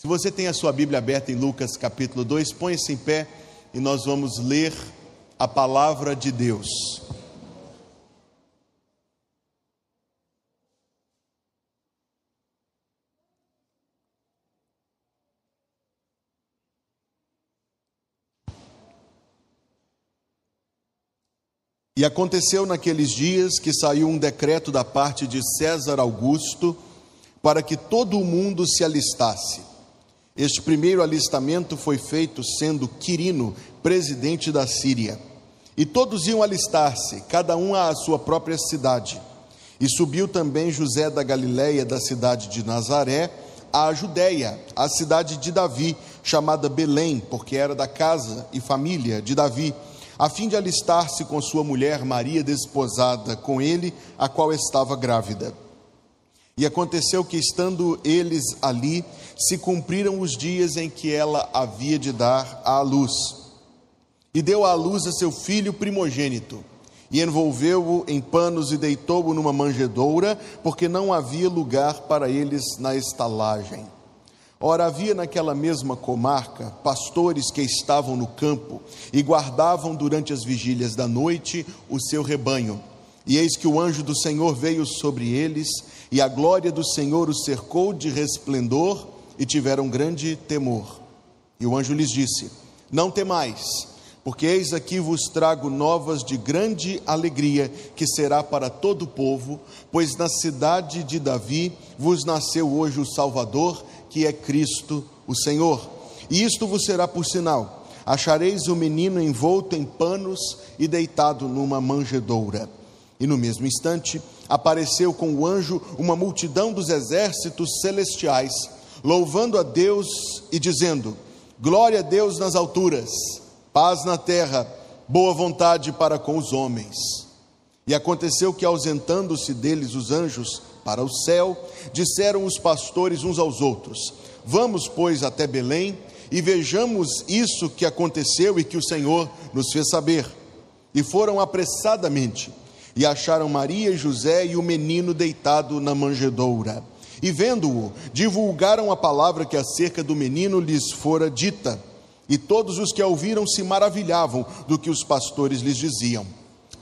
Se você tem a sua Bíblia aberta em Lucas capítulo 2, ponha-se em pé e nós vamos ler a palavra de Deus. E aconteceu naqueles dias que saiu um decreto da parte de César Augusto para que todo o mundo se alistasse. Este primeiro alistamento foi feito sendo Quirino presidente da Síria. E todos iam alistar-se, cada um à sua própria cidade. E subiu também José da Galiléia, da cidade de Nazaré, à Judéia, à cidade de Davi, chamada Belém, porque era da casa e família de Davi a fim de alistar-se com sua mulher Maria, desposada com ele, a qual estava grávida. E aconteceu que, estando eles ali, se cumpriram os dias em que ela havia de dar à luz. E deu à luz a seu filho primogênito, e envolveu-o em panos e deitou-o numa manjedoura, porque não havia lugar para eles na estalagem. Ora, havia naquela mesma comarca pastores que estavam no campo e guardavam durante as vigílias da noite o seu rebanho. E eis que o anjo do Senhor veio sobre eles, e a glória do Senhor os cercou de resplendor, e tiveram grande temor. E o anjo lhes disse: Não temais, porque eis aqui vos trago novas de grande alegria, que será para todo o povo, pois na cidade de Davi vos nasceu hoje o Salvador que é Cristo o Senhor. E isto vos será por sinal: achareis o menino envolto em panos e deitado numa manjedoura. E no mesmo instante apareceu com o anjo uma multidão dos exércitos celestiais, louvando a Deus e dizendo: Glória a Deus nas alturas, paz na terra, boa vontade para com os homens. E aconteceu que, ausentando-se deles os anjos, para o céu, disseram os pastores uns aos outros: Vamos, pois, até Belém e vejamos isso que aconteceu e que o Senhor nos fez saber. E foram apressadamente e acharam Maria José e o menino deitado na manjedoura. E vendo-o, divulgaram a palavra que acerca do menino lhes fora dita. E todos os que a ouviram se maravilhavam do que os pastores lhes diziam.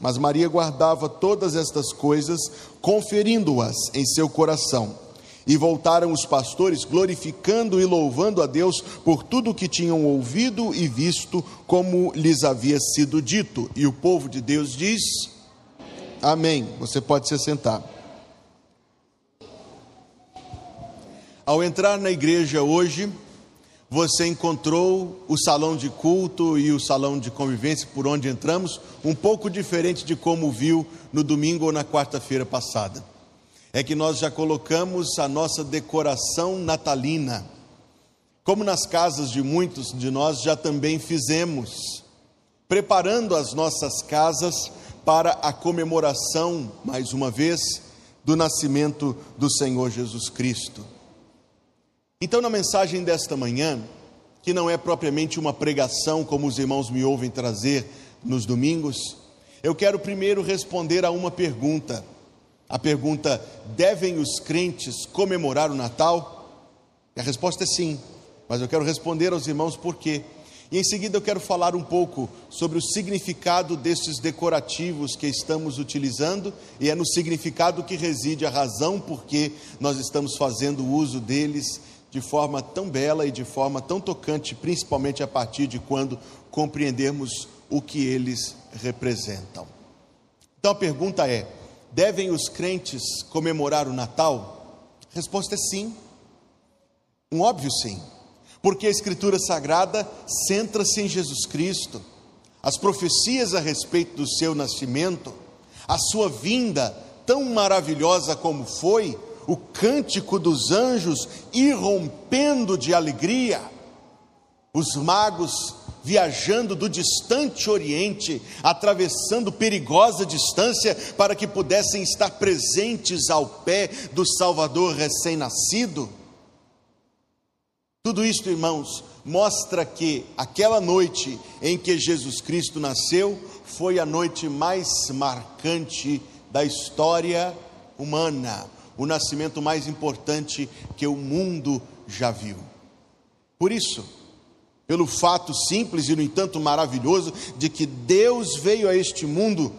Mas Maria guardava todas estas coisas, conferindo-as em seu coração. E voltaram os pastores, glorificando e louvando a Deus por tudo o que tinham ouvido e visto, como lhes havia sido dito. E o povo de Deus diz: Amém. Você pode se sentar. Ao entrar na igreja hoje, você encontrou o salão de culto e o salão de convivência por onde entramos, um pouco diferente de como viu no domingo ou na quarta-feira passada. É que nós já colocamos a nossa decoração natalina, como nas casas de muitos de nós já também fizemos, preparando as nossas casas para a comemoração, mais uma vez, do nascimento do Senhor Jesus Cristo. Então, na mensagem desta manhã, que não é propriamente uma pregação como os irmãos me ouvem trazer nos domingos, eu quero primeiro responder a uma pergunta. A pergunta: devem os crentes comemorar o Natal? E a resposta é sim, mas eu quero responder aos irmãos por quê. E em seguida eu quero falar um pouco sobre o significado destes decorativos que estamos utilizando, e é no significado que reside a razão por que nós estamos fazendo uso deles de forma tão bela e de forma tão tocante, principalmente a partir de quando compreendermos o que eles representam. Então a pergunta é: devem os crentes comemorar o Natal? A resposta é sim. Um óbvio sim. Porque a Escritura Sagrada centra-se em Jesus Cristo. As profecias a respeito do seu nascimento, a sua vinda, tão maravilhosa como foi, o cântico dos anjos irrompendo de alegria, os magos viajando do distante Oriente, atravessando perigosa distância para que pudessem estar presentes ao pé do Salvador recém-nascido. Tudo isto, irmãos, mostra que aquela noite em que Jesus Cristo nasceu foi a noite mais marcante da história humana o nascimento mais importante que o mundo já viu. Por isso, pelo fato simples e, no entanto, maravilhoso de que Deus veio a este mundo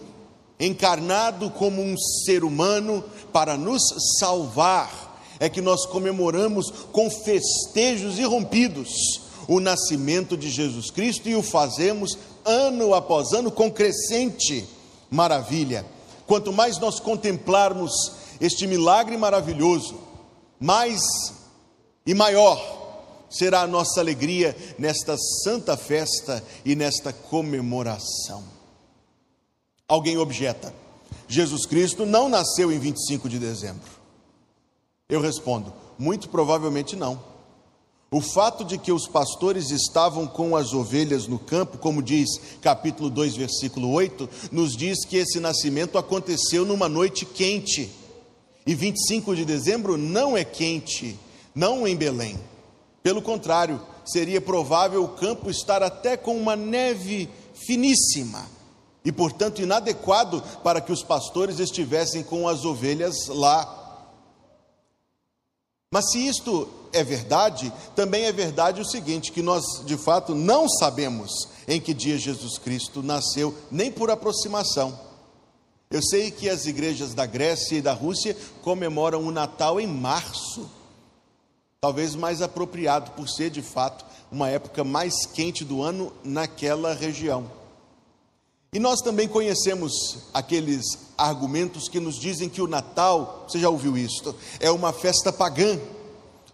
encarnado como um ser humano para nos salvar, é que nós comemoramos com festejos irrompidos o nascimento de Jesus Cristo e o fazemos ano após ano com crescente maravilha. Quanto mais nós contemplarmos este milagre maravilhoso, mais e maior será a nossa alegria nesta santa festa e nesta comemoração. Alguém objeta: Jesus Cristo não nasceu em 25 de dezembro. Eu respondo: muito provavelmente não. O fato de que os pastores estavam com as ovelhas no campo, como diz capítulo 2, versículo 8, nos diz que esse nascimento aconteceu numa noite quente. E 25 de dezembro não é quente, não em Belém. Pelo contrário, seria provável o campo estar até com uma neve finíssima e, portanto, inadequado para que os pastores estivessem com as ovelhas lá. Mas se isto é verdade, também é verdade o seguinte: que nós de fato não sabemos em que dia Jesus Cristo nasceu, nem por aproximação. Eu sei que as igrejas da Grécia e da Rússia comemoram o Natal em março talvez mais apropriado, por ser de fato uma época mais quente do ano naquela região. E nós também conhecemos aqueles argumentos que nos dizem que o Natal, você já ouviu isto, é uma festa pagã,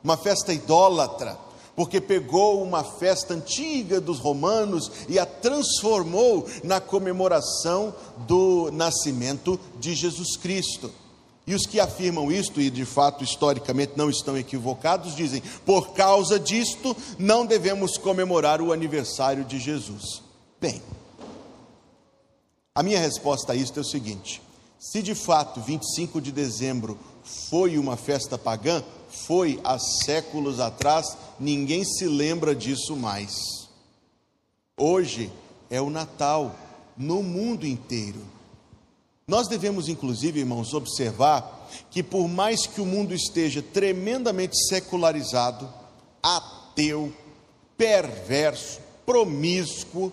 uma festa idólatra, porque pegou uma festa antiga dos romanos e a transformou na comemoração do nascimento de Jesus Cristo. E os que afirmam isto, e de fato historicamente não estão equivocados, dizem: por causa disto, não devemos comemorar o aniversário de Jesus. Bem, a minha resposta a isto é o seguinte: se de fato 25 de dezembro foi uma festa pagã, foi há séculos atrás, ninguém se lembra disso mais. Hoje é o Natal no mundo inteiro. Nós devemos, inclusive, irmãos, observar que, por mais que o mundo esteja tremendamente secularizado, ateu, perverso, promíscuo,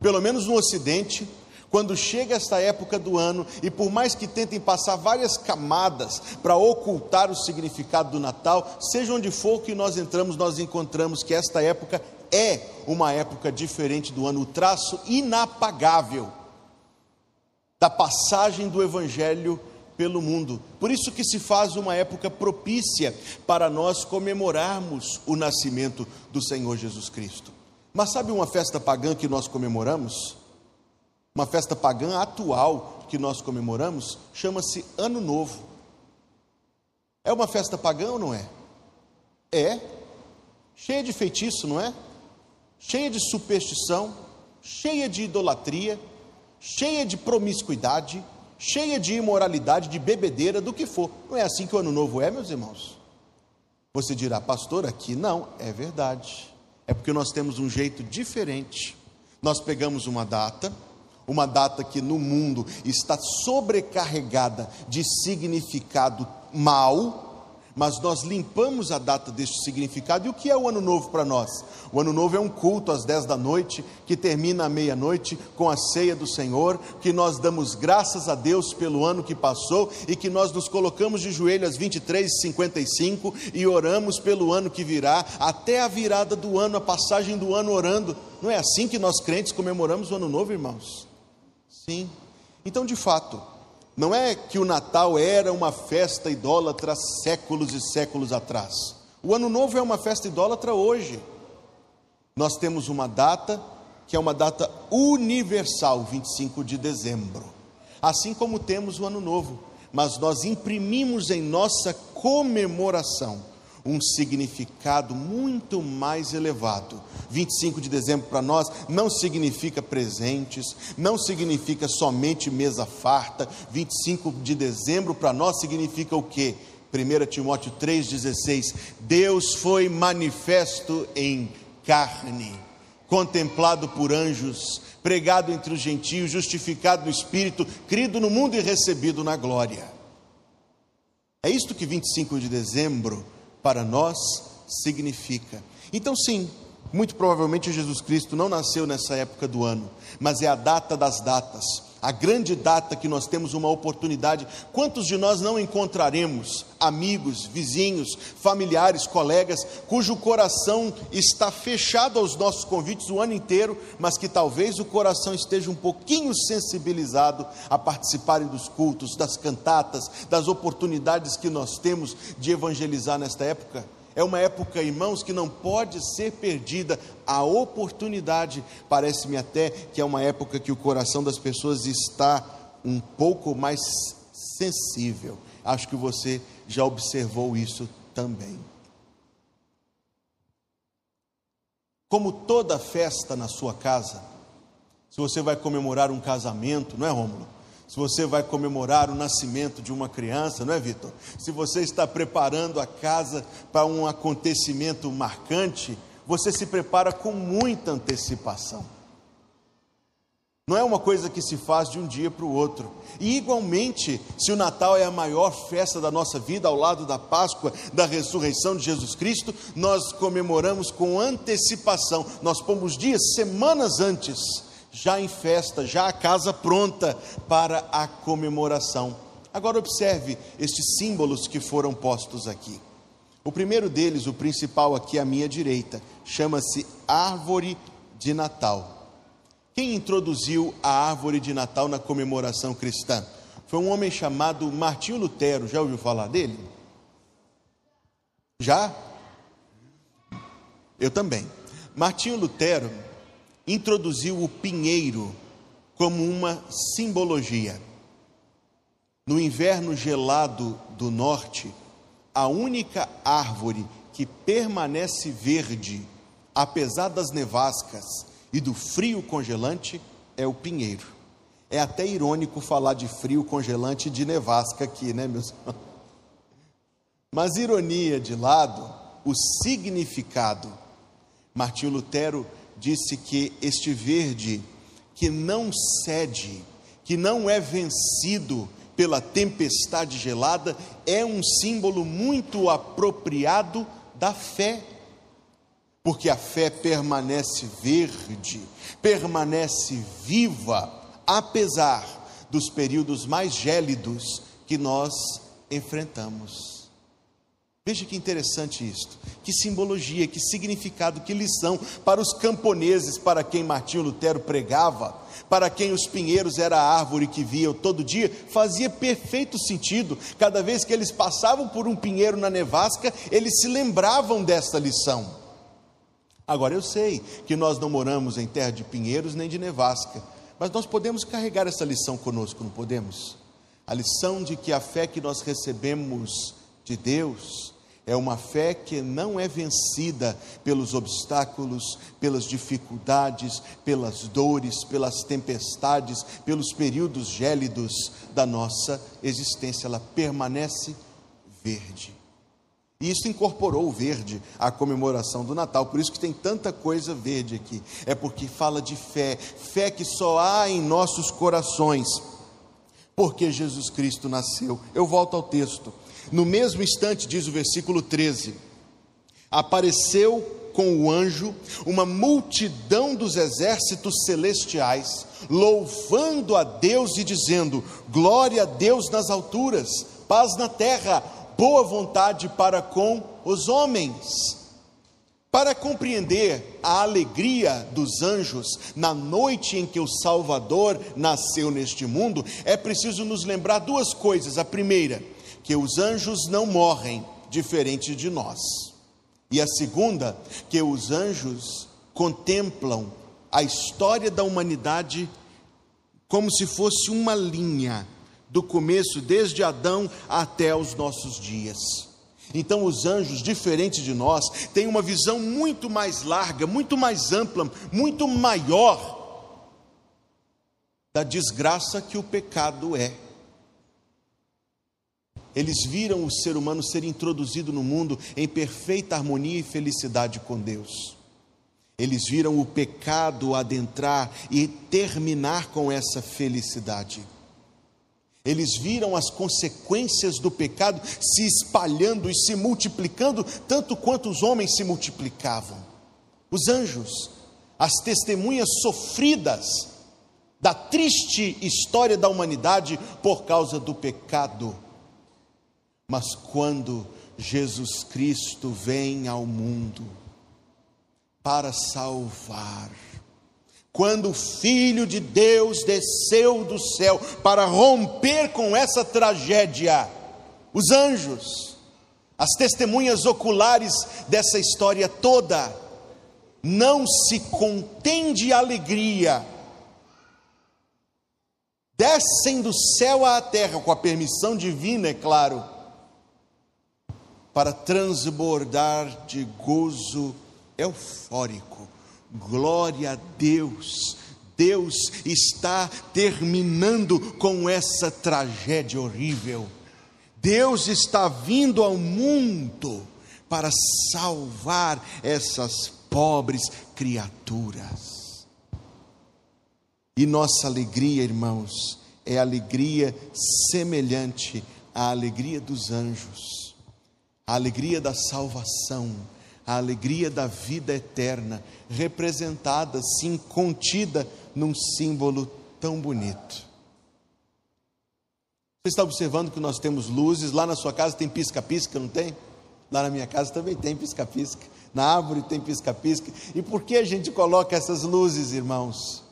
pelo menos no Ocidente, quando chega esta época do ano, e por mais que tentem passar várias camadas para ocultar o significado do Natal, seja onde for que nós entramos, nós encontramos que esta época é uma época diferente do ano, o traço inapagável da passagem do Evangelho pelo mundo. Por isso que se faz uma época propícia para nós comemorarmos o nascimento do Senhor Jesus Cristo. Mas sabe uma festa pagã que nós comemoramos? Uma festa pagã atual que nós comemoramos chama-se Ano Novo. É uma festa pagã ou não é? É. Cheia de feitiço, não é? Cheia de superstição, cheia de idolatria cheia de promiscuidade, cheia de imoralidade, de bebedeira, do que for. Não é assim que o ano novo é, meus irmãos? Você dirá, pastor, aqui não, é verdade. É porque nós temos um jeito diferente. Nós pegamos uma data, uma data que no mundo está sobrecarregada de significado mal, mas nós limpamos a data deste significado. E o que é o Ano Novo para nós? O Ano Novo é um culto às 10 da noite, que termina à meia-noite com a ceia do Senhor, que nós damos graças a Deus pelo ano que passou e que nós nos colocamos de joelho às 23h55 e oramos pelo ano que virá, até a virada do ano, a passagem do ano orando. Não é assim que nós crentes comemoramos o Ano Novo, irmãos? Sim. Então, de fato, não é que o Natal era uma festa idólatra séculos e séculos atrás. O Ano Novo é uma festa idólatra hoje. Nós temos uma data que é uma data universal, 25 de dezembro. Assim como temos o Ano Novo, mas nós imprimimos em nossa comemoração um significado muito mais elevado. 25 de dezembro para nós não significa presentes, não significa somente mesa farta. 25 de dezembro para nós significa o quê? 1 Timóteo 3,16: Deus foi manifesto em carne, contemplado por anjos, pregado entre os gentios, justificado no Espírito, crido no mundo e recebido na glória. É isto que 25 de dezembro para nós significa. Então, sim, muito provavelmente Jesus Cristo não nasceu nessa época do ano, mas é a data das datas a grande data que nós temos uma oportunidade. Quantos de nós não encontraremos amigos, vizinhos, familiares, colegas, cujo coração está fechado aos nossos convites o ano inteiro, mas que talvez o coração esteja um pouquinho sensibilizado a participarem dos cultos, das cantatas, das oportunidades que nós temos de evangelizar nesta época? É uma época, irmãos, que não pode ser perdida. A oportunidade, parece-me até que é uma época que o coração das pessoas está um pouco mais sensível. Acho que você já observou isso também. Como toda festa na sua casa, se você vai comemorar um casamento, não é, Rômulo? Se você vai comemorar o nascimento de uma criança, não é, Vitor? Se você está preparando a casa para um acontecimento marcante, você se prepara com muita antecipação. Não é uma coisa que se faz de um dia para o outro. E igualmente, se o Natal é a maior festa da nossa vida, ao lado da Páscoa, da ressurreição de Jesus Cristo, nós comemoramos com antecipação. Nós pomos dias, semanas antes já em festa, já a casa pronta para a comemoração. Agora observe estes símbolos que foram postos aqui. O primeiro deles, o principal aqui à minha direita, chama-se árvore de Natal. Quem introduziu a árvore de Natal na comemoração cristã? Foi um homem chamado Martinho Lutero. Já ouviu falar dele? Já? Eu também. Martinho Lutero introduziu o pinheiro como uma simbologia. No inverno gelado do norte, a única árvore que permanece verde, apesar das nevascas e do frio congelante, é o pinheiro. É até irônico falar de frio congelante e de nevasca aqui, né, meus irmãos? Mas ironia de lado, o significado. Martinho Lutero disse que este verde que não cede, que não é vencido pela tempestade gelada, é um símbolo muito apropriado da fé. Porque a fé permanece verde, permanece viva, apesar dos períodos mais gélidos que nós enfrentamos. Veja que interessante isto, que simbologia, que significado, que lição para os camponeses, para quem Martinho Lutero pregava, para quem os pinheiros era a árvore que viam todo dia, fazia perfeito sentido. Cada vez que eles passavam por um pinheiro na nevasca, eles se lembravam desta lição. Agora eu sei que nós não moramos em terra de pinheiros nem de nevasca, mas nós podemos carregar essa lição conosco, não podemos? A lição de que a fé que nós recebemos de Deus é uma fé que não é vencida pelos obstáculos, pelas dificuldades, pelas dores, pelas tempestades, pelos períodos gélidos da nossa existência. Ela permanece verde. E isso incorporou o verde à comemoração do Natal, por isso que tem tanta coisa verde aqui. É porque fala de fé, fé que só há em nossos corações, porque Jesus Cristo nasceu. Eu volto ao texto. No mesmo instante, diz o versículo 13: apareceu com o anjo uma multidão dos exércitos celestiais, louvando a Deus e dizendo: Glória a Deus nas alturas, paz na terra, boa vontade para com os homens. Para compreender a alegria dos anjos na noite em que o Salvador nasceu neste mundo, é preciso nos lembrar duas coisas. A primeira, que os anjos não morrem, diferente de nós. E a segunda, que os anjos contemplam a história da humanidade como se fosse uma linha do começo, desde Adão até os nossos dias. Então, os anjos, diferente de nós, têm uma visão muito mais larga, muito mais ampla, muito maior da desgraça que o pecado é. Eles viram o ser humano ser introduzido no mundo em perfeita harmonia e felicidade com Deus. Eles viram o pecado adentrar e terminar com essa felicidade. Eles viram as consequências do pecado se espalhando e se multiplicando, tanto quanto os homens se multiplicavam. Os anjos, as testemunhas sofridas da triste história da humanidade por causa do pecado. Mas quando Jesus Cristo vem ao mundo para salvar, quando o Filho de Deus desceu do céu para romper com essa tragédia, os anjos, as testemunhas oculares dessa história toda, não se contém de alegria, descem do céu à terra, com a permissão divina, é claro, para transbordar de gozo eufórico Glória a Deus. Deus está terminando com essa tragédia horrível. Deus está vindo ao mundo para salvar essas pobres criaturas. E nossa alegria, irmãos, é alegria semelhante à alegria dos anjos, a alegria da salvação a alegria da vida eterna, representada, sim, contida num símbolo tão bonito. Você está observando que nós temos luzes, lá na sua casa tem pisca-pisca, não tem? Lá na minha casa também tem pisca-pisca, na árvore tem pisca-pisca. E por que a gente coloca essas luzes, irmãos?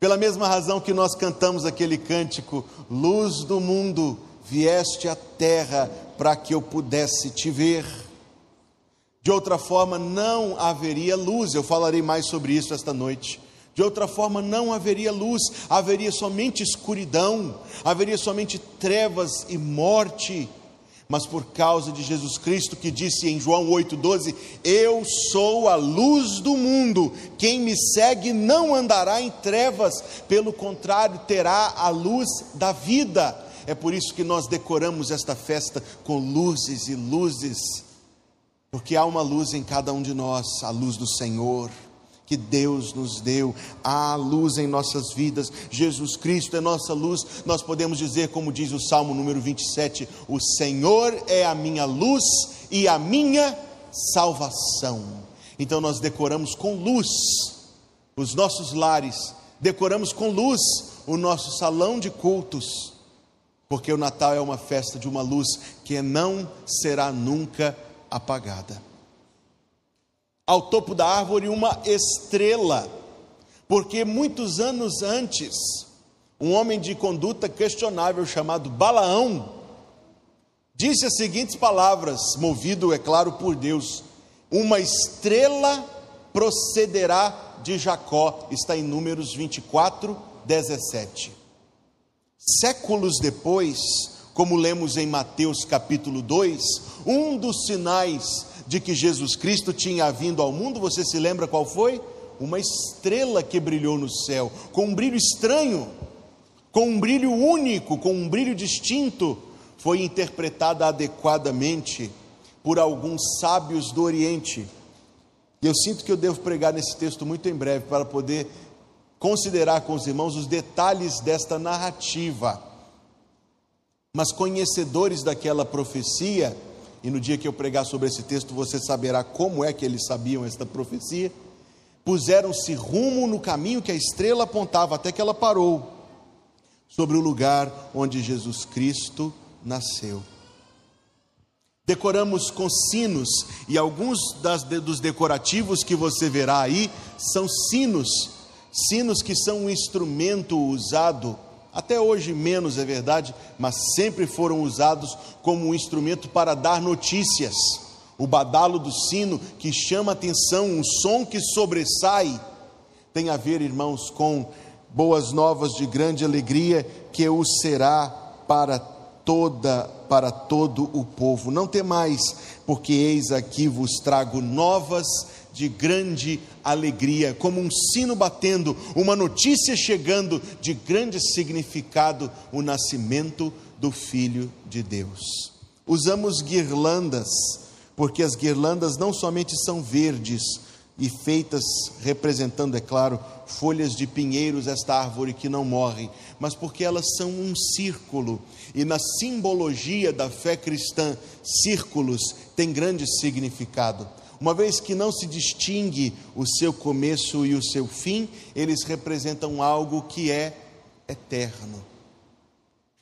Pela mesma razão que nós cantamos aquele cântico, Luz do mundo, vieste à terra para que eu pudesse te ver. De outra forma, não haveria luz. Eu falarei mais sobre isso esta noite. De outra forma, não haveria luz, haveria somente escuridão, haveria somente trevas e morte. Mas por causa de Jesus Cristo, que disse em João 8,12: Eu sou a luz do mundo, quem me segue não andará em trevas, pelo contrário, terá a luz da vida. É por isso que nós decoramos esta festa com luzes e luzes porque há uma luz em cada um de nós, a luz do Senhor, que Deus nos deu, há luz em nossas vidas, Jesus Cristo é nossa luz, nós podemos dizer, como diz o Salmo número 27, o Senhor é a minha luz e a minha salvação. Então nós decoramos com luz os nossos lares, decoramos com luz o nosso salão de cultos, porque o Natal é uma festa de uma luz que não será nunca apagada. Ao topo da árvore, uma estrela, porque muitos anos antes, um homem de conduta questionável chamado Balaão disse as seguintes palavras, movido, é claro, por Deus: Uma estrela procederá de Jacó, está em Números 24, 17. Séculos depois, como lemos em Mateus capítulo 2, um dos sinais de que Jesus Cristo tinha vindo ao mundo, você se lembra qual foi? Uma estrela que brilhou no céu, com um brilho estranho, com um brilho único, com um brilho distinto, foi interpretada adequadamente por alguns sábios do Oriente. E eu sinto que eu devo pregar nesse texto muito em breve para poder considerar com os irmãos os detalhes desta narrativa mas conhecedores daquela profecia, e no dia que eu pregar sobre esse texto você saberá como é que eles sabiam esta profecia, puseram-se rumo no caminho que a estrela apontava, até que ela parou sobre o lugar onde Jesus Cristo nasceu. Decoramos com sinos, e alguns das, dos decorativos que você verá aí são sinos, sinos que são um instrumento usado até hoje menos é verdade, mas sempre foram usados como um instrumento para dar notícias. O badalo do sino que chama atenção, um som que sobressai, tem a ver, irmãos, com boas novas de grande alegria que o será para toda para todo o povo. Não temais, porque eis aqui vos trago novas de grande alegria, como um sino batendo, uma notícia chegando de grande significado, o nascimento do Filho de Deus. Usamos guirlandas, porque as guirlandas não somente são verdes, e feitas representando, é claro, folhas de pinheiros, esta árvore que não morre, mas porque elas são um círculo, e na simbologia da fé cristã, círculos têm grande significado. Uma vez que não se distingue o seu começo e o seu fim, eles representam algo que é eterno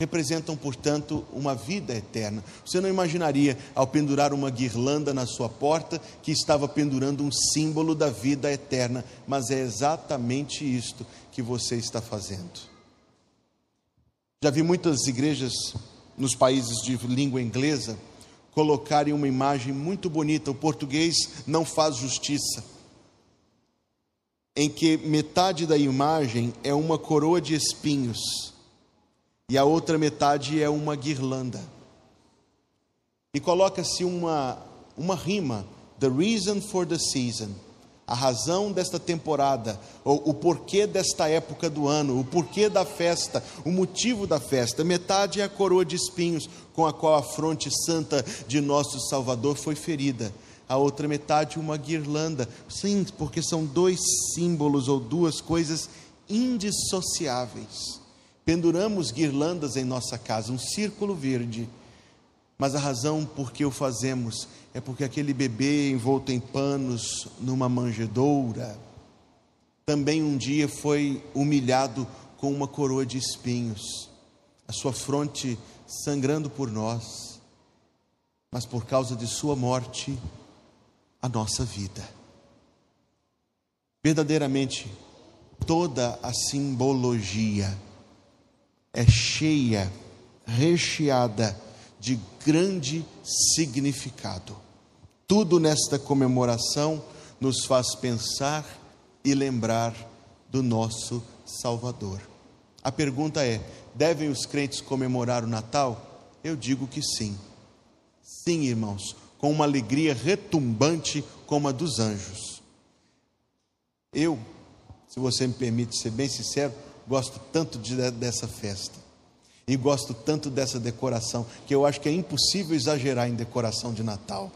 representam, portanto, uma vida eterna. Você não imaginaria, ao pendurar uma guirlanda na sua porta, que estava pendurando um símbolo da vida eterna, mas é exatamente isto que você está fazendo. Já vi muitas igrejas nos países de língua inglesa colocarem uma imagem muito bonita, o português não faz justiça, em que metade da imagem é uma coroa de espinhos e a outra metade é uma guirlanda. E coloca-se uma, uma rima, The Reason for the Season, a razão desta temporada, ou o porquê desta época do ano, o porquê da festa, o motivo da festa. Metade é a coroa de espinhos com a qual a fronte santa de nosso Salvador foi ferida. A outra metade, uma guirlanda. Sim, porque são dois símbolos ou duas coisas indissociáveis penduramos guirlandas em nossa casa, um círculo verde. Mas a razão por que o fazemos é porque aquele bebê envolto em panos numa manjedoura também um dia foi humilhado com uma coroa de espinhos, a sua fronte sangrando por nós, mas por causa de sua morte, a nossa vida. Verdadeiramente, toda a simbologia é cheia, recheada de grande significado. Tudo nesta comemoração nos faz pensar e lembrar do nosso Salvador. A pergunta é: devem os crentes comemorar o Natal? Eu digo que sim. Sim, irmãos, com uma alegria retumbante como a dos anjos. Eu, se você me permite ser bem sincero, Gosto tanto de, dessa festa. E gosto tanto dessa decoração, que eu acho que é impossível exagerar em decoração de Natal.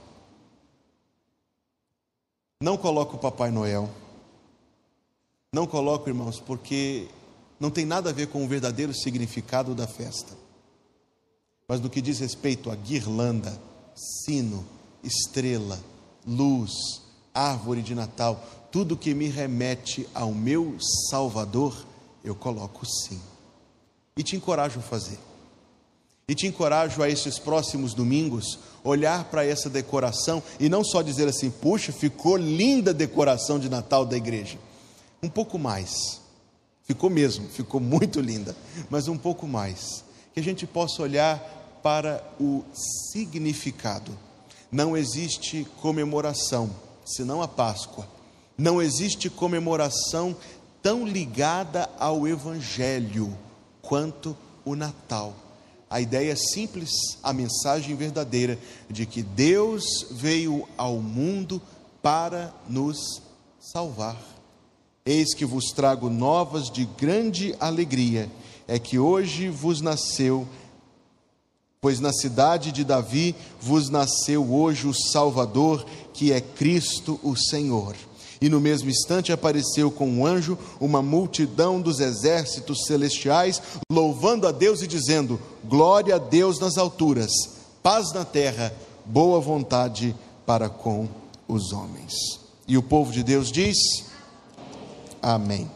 Não coloco o Papai Noel. Não coloco, irmãos, porque não tem nada a ver com o verdadeiro significado da festa. Mas no que diz respeito a guirlanda, sino, estrela, luz, árvore de Natal, tudo que me remete ao meu Salvador, eu coloco sim. E te encorajo a fazer. E te encorajo a esses próximos domingos olhar para essa decoração e não só dizer assim: puxa, ficou linda a decoração de Natal da igreja. Um pouco mais. Ficou mesmo, ficou muito linda, mas um pouco mais. Que a gente possa olhar para o significado. Não existe comemoração senão a Páscoa. Não existe comemoração tão ligada ao Evangelho quanto o Natal. A ideia é simples, a mensagem verdadeira de que Deus veio ao mundo para nos salvar. Eis que vos trago novas de grande alegria, é que hoje vos nasceu, pois na cidade de Davi vos nasceu hoje o Salvador, que é Cristo o Senhor. E no mesmo instante apareceu com um anjo uma multidão dos exércitos celestiais, louvando a Deus e dizendo: Glória a Deus nas alturas, paz na terra, boa vontade para com os homens. E o povo de Deus diz: Amém.